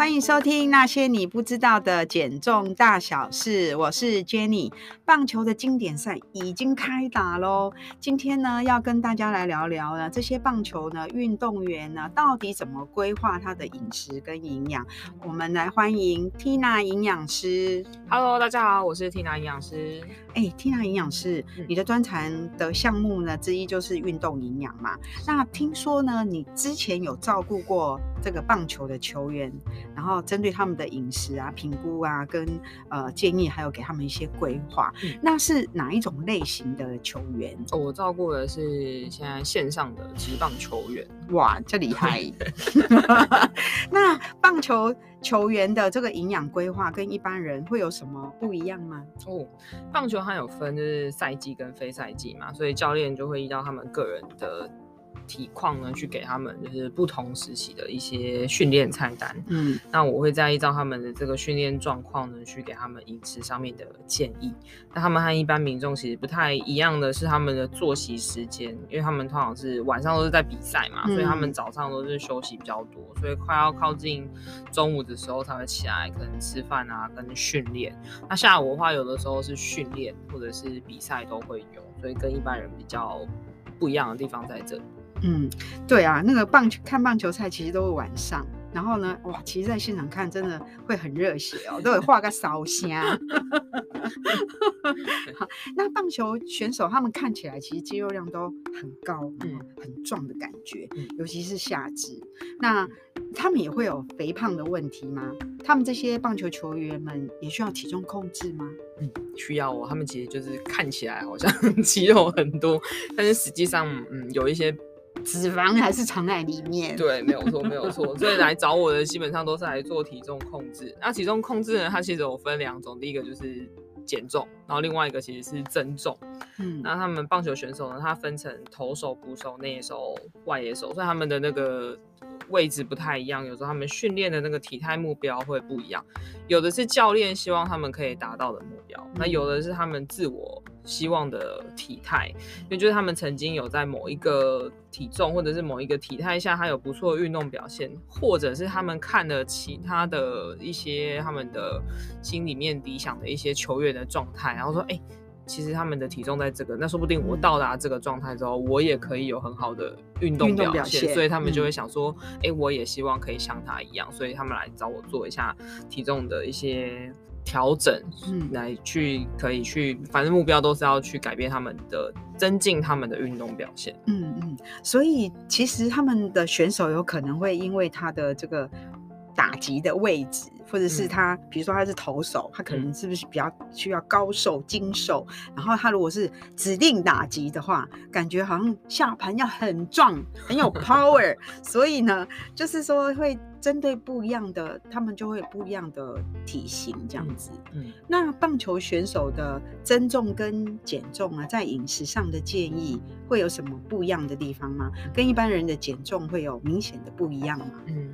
欢迎收听那些你不知道的减重大小事，我是 Jenny。棒球的经典赛已经开打喽，今天呢要跟大家来聊聊呢这些棒球呢运动员呢到底怎么规划他的饮食跟营养。我们来欢迎 Tina 营养师。Hello，大家好，我是 Tina 营养师。哎，Tina 营养师，你的专长的项目呢之一就是运动营养嘛？那听说呢你之前有照顾过这个棒球的球员。然后针对他们的饮食啊、评估啊、跟呃建议，还有给他们一些规划。嗯、那是哪一种类型的球员？哦，我照顾的是现在线上的职棒球员。哇，这厉害！那棒球球员的这个营养规划跟一般人会有什么不一样吗？哦，棒球它有分就是赛季跟非赛季嘛，所以教练就会依照他们个人的。体况呢，去给他们就是不同时期的一些训练菜单。嗯，那我会再依照他们的这个训练状况呢，去给他们饮食上面的建议。那他们和一般民众其实不太一样的是他们的作息时间，因为他们通常是晚上都是在比赛嘛，嗯、所以他们早上都是休息比较多，所以快要靠近中午的时候才会起来，可能吃饭啊跟训练。那下午的话，有的时候是训练或者是比赛都会有，所以跟一般人比较不一样的地方在这里。嗯，对啊，那个棒球看棒球赛其实都是晚上，然后呢，哇，其实在现场看真的会很热血哦，都会画个烧香。好，那棒球选手他们看起来其实肌肉量都很高，嗯，很壮的感觉，尤其是下肢。那他们也会有肥胖的问题吗？他们这些棒球球员们也需要体重控制吗？嗯，需要哦。他们其实就是看起来好像 肌肉很多，但是实际上，嗯，有一些。脂肪还是藏在里面。对，没有错，没有错。所以来找我的基本上都是来做体重控制。那体重控制呢，它其实有分两种，第一个就是减重，然后另外一个其实是增重。嗯，那他们棒球选手呢，它分成投手、捕手、内野手、外野手，所以他们的那个。位置不太一样，有时候他们训练的那个体态目标会不一样，有的是教练希望他们可以达到的目标，那有的是他们自我希望的体态，因为就是他们曾经有在某一个体重或者是某一个体态下，他有不错的运动表现，或者是他们看了其他的一些他们的心里面理想的一些球员的状态，然后说，哎、欸。其实他们的体重在这个，那说不定我到达这个状态之后，我也可以有很好的运动表现，所以他们就会想说，哎、嗯欸，我也希望可以像他一样，所以他们来找我做一下体重的一些调整，嗯，来去可以去，反正目标都是要去改变他们的，增进他们的运动表现。嗯嗯，所以其实他们的选手有可能会因为他的这个打击的位置。或者是他，比如说他是投手，他可能是不是比较需要高瘦、精瘦？然后他如果是指定打击的话，感觉好像下盘要很壮、很有 power。所以呢，就是说会针对不一样的，他们就会有不一样的体型这样子。嗯，那棒球选手的增重跟减重啊，在饮食上的建议会有什么不一样的地方吗？跟一般人的减重会有明显的不一样吗？嗯。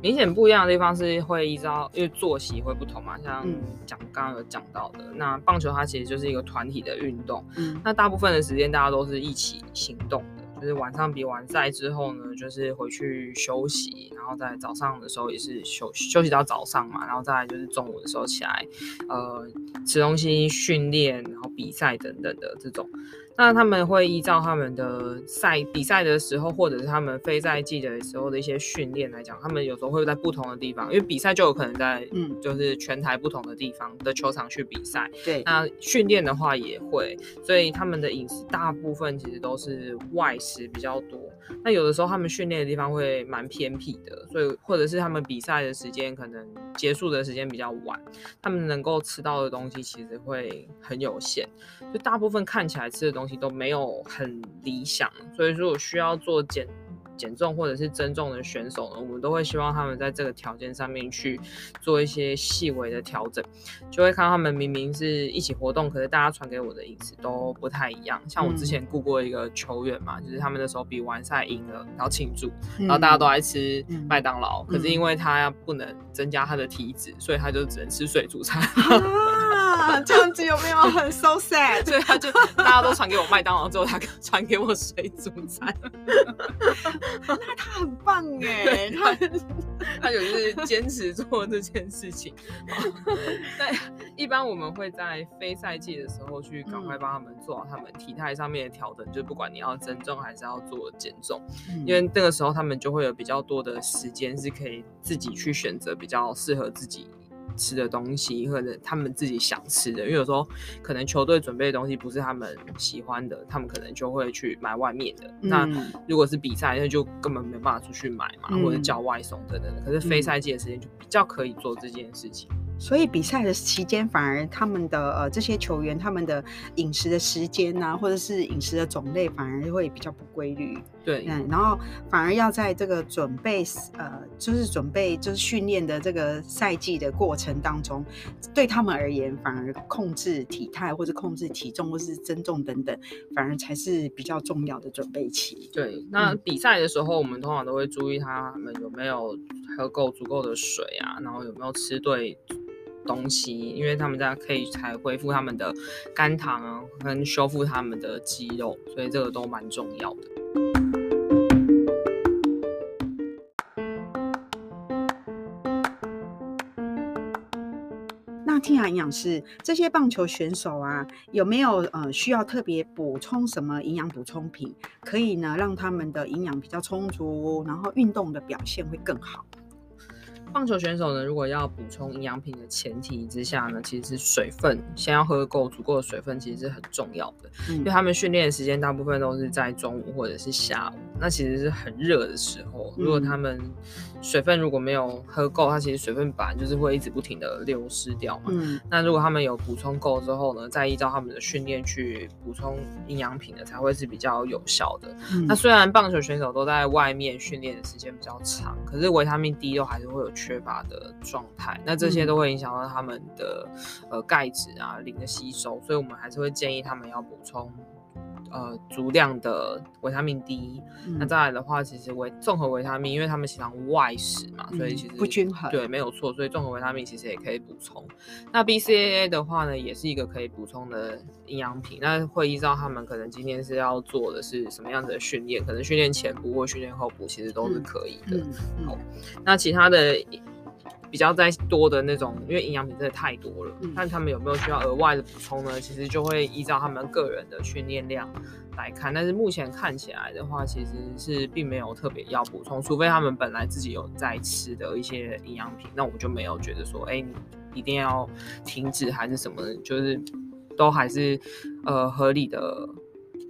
明显不一样的地方是会依照，因为作息会不同嘛，像讲刚刚有讲到的，那棒球它其实就是一个团体的运动，嗯，那大部分的时间大家都是一起行动的，就是晚上比完赛之后呢，就是回去休息，然后在早上的时候也是休休息到早上嘛，然后再来就是中午的时候起来，呃，吃东西、训练，然后比赛等等的这种。那他们会依照他们的赛比赛的时候，或者是他们非赛季的时候的一些训练来讲，他们有时候会在不同的地方，因为比赛就有可能在嗯，就是全台不同的地方的球场去比赛。对，那训练的话也会，所以他们的饮食大部分其实都是外食比较多。那有的时候他们训练的地方会蛮偏僻的，所以或者是他们比赛的时间可能结束的时间比较晚，他们能够吃到的东西其实会很有限，就大部分看起来吃的东西。都没有很理想，所以说我需要做减减重或者是增重的选手呢，我们都会希望他们在这个条件上面去做一些细微的调整，就会看到他们明明是一起活动，可是大家传给我的饮食都不太一样。像我之前雇过一个球员嘛，就是他们的时候比完赛赢了，然后庆祝，然后大家都爱吃麦当劳，可是因为他不能增加他的体脂，所以他就只能吃水煮餐。啊，这样子有没有很 so sad？所以他就大家都传给我麦当劳之后，他 传给我水煮餐。那他很棒哎，他他就是坚持做这件事情。但一般我们会在非赛季的时候去赶快帮他们做好他们体态上面的调整，嗯、就不管你要增重还是要做减重，嗯、因为那个时候他们就会有比较多的时间是可以自己去选择比较适合自己吃的东西，或者他们自己想吃的。因为有时候可能球队准备的东西不是他们喜欢的，他们可能就会去买外面的。嗯、那如果是比赛，那就根本没办法出去买嘛，嗯、或者叫外送等等的。可是非赛季的时间就比较可以做这件事情。所以比赛的期间，反而他们的呃这些球员他们的饮食的时间啊，或者是饮食的种类，反而会比较不规律。对，嗯，然后反而要在这个准备呃，就是准备就是训练的这个赛季的过程当中，对他们而言，反而控制体态或者控制体重或是增重等等，反而才是比较重要的准备期。对，那比赛的时候，我们通常都会注意他们有没有喝够足够的水啊，然后有没有吃对。东西，因为他们家可以才恢复他们的肝糖啊，跟修复他们的肌肉，所以这个都蛮重要的。那听营养师，这些棒球选手啊，有没有呃需要特别补充什么营养补充品，可以呢让他们的营养比较充足，然后运动的表现会更好？棒球选手呢，如果要补充营养品的前提之下呢，其实是水分，先要喝够足够的水分，其实是很重要的。嗯、因为他们训练的时间大部分都是在中午或者是下午，那其实是很热的时候。如果他们水分如果没有喝够，它其实水分本来就是会一直不停的流失掉嘛。嗯、那如果他们有补充够之后呢，再依照他们的训练去补充营养品呢，才会是比较有效的。嗯、那虽然棒球选手都在外面训练的时间比较长，可是维他命 D 都还是会有缺乏的状态，那这些都会影响到他们的呃钙质啊、磷的吸收，所以我们还是会建议他们要补充呃足量的维他命 D。嗯、那再来的话，其实维综合维他命，因为他们喜欢外食嘛，所以其实、嗯、不均衡。对，没有错，所以综合维他命其实也可以补充。那 BCAA 的话呢，也是一个可以补充的营养品。那会依照他们可能今天是要做的是什么样子的训练，可能训练前补或训练后补，其实都是可以的。好，那其他的。比较再多的那种，因为营养品真的太多了，但他们有没有需要额外的补充呢？其实就会依照他们个人的训练量来看。但是目前看起来的话，其实是并没有特别要补充，除非他们本来自己有在吃的一些营养品，那我就没有觉得说，哎、欸，你一定要停止还是什么的，就是都还是呃合理的。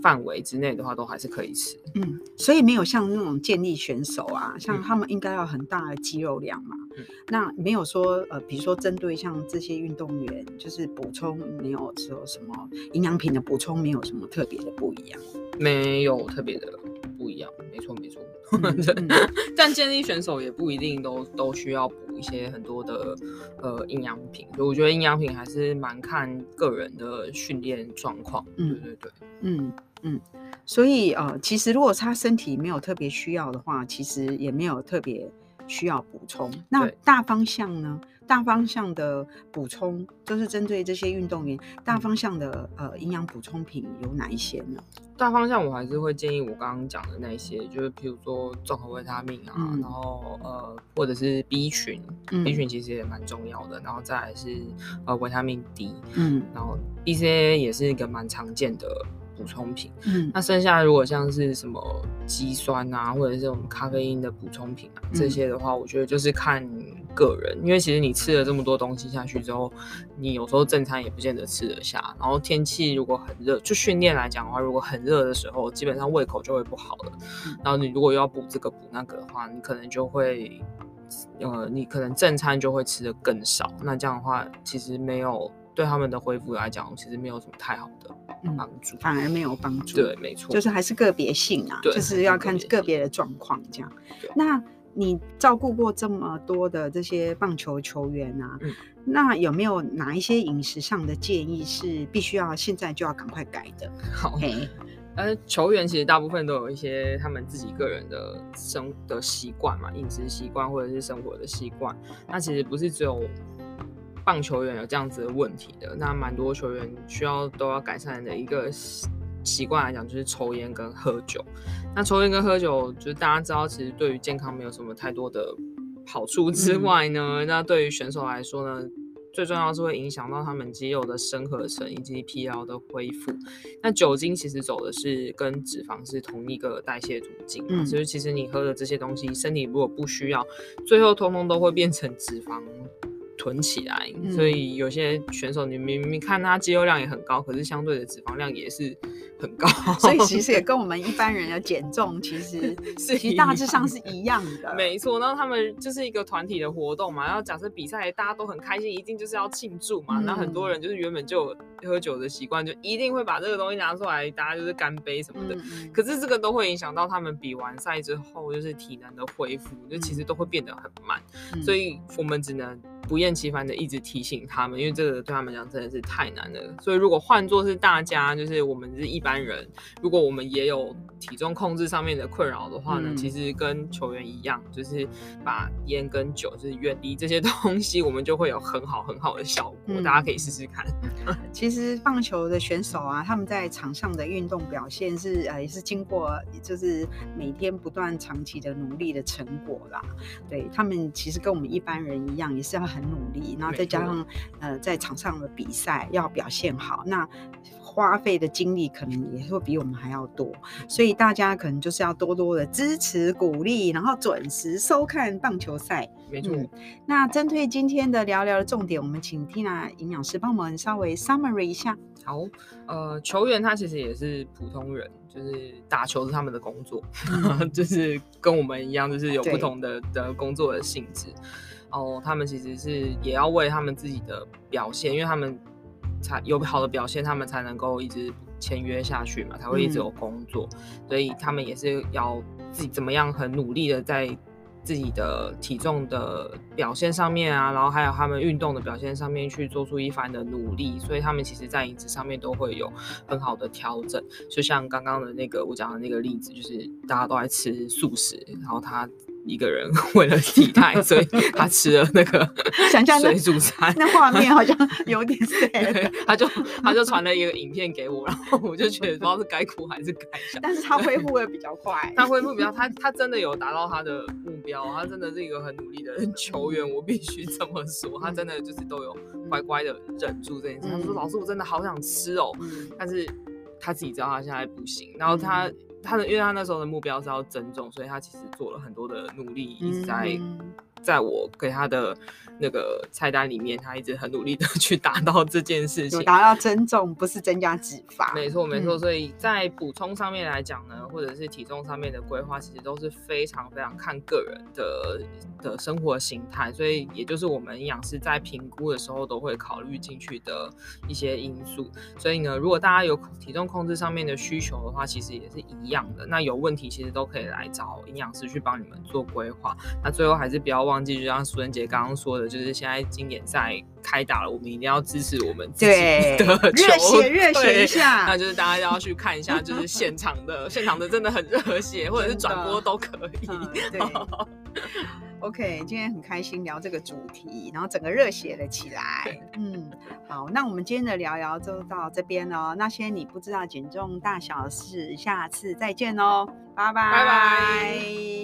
范围之内的话，都还是可以吃。嗯，所以没有像那种健力选手啊，像他们应该要很大的肌肉量嘛。嗯，那没有说呃，比如说针对像这些运动员，就是补充没有说什么营养品的补充，没有什么特别的不一样。没有特别的不一样，没错没错。但健力选手也不一定都都需要补一些很多的呃营养品，所以我觉得营养品还是蛮看个人的训练状况。嗯，对对对，嗯。嗯，所以呃，其实如果他身体没有特别需要的话，其实也没有特别需要补充。那大方向呢？大方向的补充就是针对这些运动员。大方向的呃营养补充品有哪一些呢？大方向我还是会建议我刚刚讲的那些，就是譬如说综合维他命啊，嗯、然后呃或者是 B 群、嗯、，B 群其实也蛮重要的。然后再来是呃维他命 D，嗯，然后 BCAA 也是一个蛮常见的。补充品，嗯，那剩下如果像是什么肌酸啊，或者是这种咖啡因的补充品啊，这些的话，我觉得就是看个人，因为其实你吃了这么多东西下去之后，你有时候正餐也不见得吃得下。然后天气如果很热，就训练来讲的话，如果很热的时候，基本上胃口就会不好了。然后你如果又要补这个补那个的话，你可能就会，呃，你可能正餐就会吃的更少。那这样的话，其实没有对他们的恢复来讲，其实没有什么太好的。帮助反而没有帮助，对，没错，就是还是个别性啊，就是要看个别的状况这样。那你照顾过这么多的这些棒球球员啊，嗯、那有没有哪一些饮食上的建议是必须要现在就要赶快改的？好，呃，球员其实大部分都有一些他们自己个人的生的习惯嘛，饮食习惯或者是生活的习惯，那其实不是只有。棒球员有这样子的问题的。那蛮多球员需要都要改善的一个习惯来讲，就是抽烟跟喝酒。那抽烟跟喝酒，就是大家知道，其实对于健康没有什么太多的好处之外呢，嗯、那对于选手来说呢，最重要是会影响到他们肌肉的生合成以及疲劳的恢复。那酒精其实走的是跟脂肪是同一个代谢途径嘛，所以、嗯、其实你喝的这些东西，身体如果不需要，最后通通都会变成脂肪。囤起来，所以有些选手你明明看他肌肉量也很高，可是相对的脂肪量也是很高，所以其实也跟我们一般人的减重其实是 其实大致上是一样的。没错，那他们就是一个团体的活动嘛，然后假设比赛大家都很开心，一定就是要庆祝嘛。那、嗯、很多人就是原本就有喝酒的习惯，就一定会把这个东西拿出来，大家就是干杯什么的。嗯、可是这个都会影响到他们比完赛之后就是体能的恢复，就其实都会变得很慢，嗯、所以我们只能。不厌其烦的一直提醒他们，因为这个对他们讲真的是太难了。所以如果换作是大家，就是我们是一般人，如果我们也有体重控制上面的困扰的话呢，嗯、其实跟球员一样，就是把烟跟酒就是远离这些东西，我们就会有很好很好的效果。嗯、大家可以试试看。其 实棒球的选手啊，他们在场上的运动表现是呃也是经过就是每天不断长期的努力的成果啦。对，他们其实跟我们一般人一样，也是要很。很努力，然后再加上呃，在场上的比赛要表现好，那花费的精力可能也会比我们还要多，所以大家可能就是要多多的支持鼓励，然后准时收看棒球赛。没错。嗯，那针对今天的聊聊的重点，我们请 Tina 营养师帮我们稍微 summary 一下。好，呃，球员他其实也是普通人，就是打球是他们的工作，嗯、就是跟我们一样，就是有不同的的工作的性质。哦，他们其实是也要为他们自己的表现，因为他们才有好的表现，他们才能够一直签约下去嘛，才会一直有工作，嗯、所以他们也是要自己怎么样很努力的在自己的体重的表现上面啊，然后还有他们运动的表现上面去做出一番的努力，所以他们其实在饮食上面都会有很好的调整，就像刚刚的那个我讲的那个例子，就是大家都在吃素食，然后他。一个人 为了体态，所以他吃了那个 想象水煮餐，那画面好像有点 sad。他就他就传了一个影片给我，然后我就觉得不知道是该哭还是该笑。但是他恢复的比较快，他恢复比较他他真的有达到他的目标，他真的是一个很努力的球员，我必须这么说，他真的就是都有乖乖的忍住这件事。他说：“老师，我真的好想吃哦。”但是他自己知道他现在不行，然后他。他的，因为他那时候的目标是要增重，所以他其实做了很多的努力，一直在。嗯在我给他的那个菜单里面，他一直很努力的 去达到这件事情，达到增重，不是增加脂肪。没错，没错。嗯、所以在补充上面来讲呢，或者是体重上面的规划，其实都是非常非常看个人的的生活形态。所以也就是我们营养师在评估的时候都会考虑进去的一些因素。所以呢，如果大家有体重控制上面的需求的话，其实也是一样的。那有问题其实都可以来找营养师去帮你们做规划。那最后还是不要忘记，就像苏仁杰刚刚说的，就是现在经典赛开打了，我们一定要支持我们自己的热血热血一下。那就是大家要去看一下，就是现场的，现场的真的很热血，或者是转播都可以。嗯、对，OK，今天很开心聊这个主题，然后整个热血了起来。嗯，好，那我们今天的聊聊就到这边哦。那些你不知道减重大小事，下次再见哦，拜拜拜拜。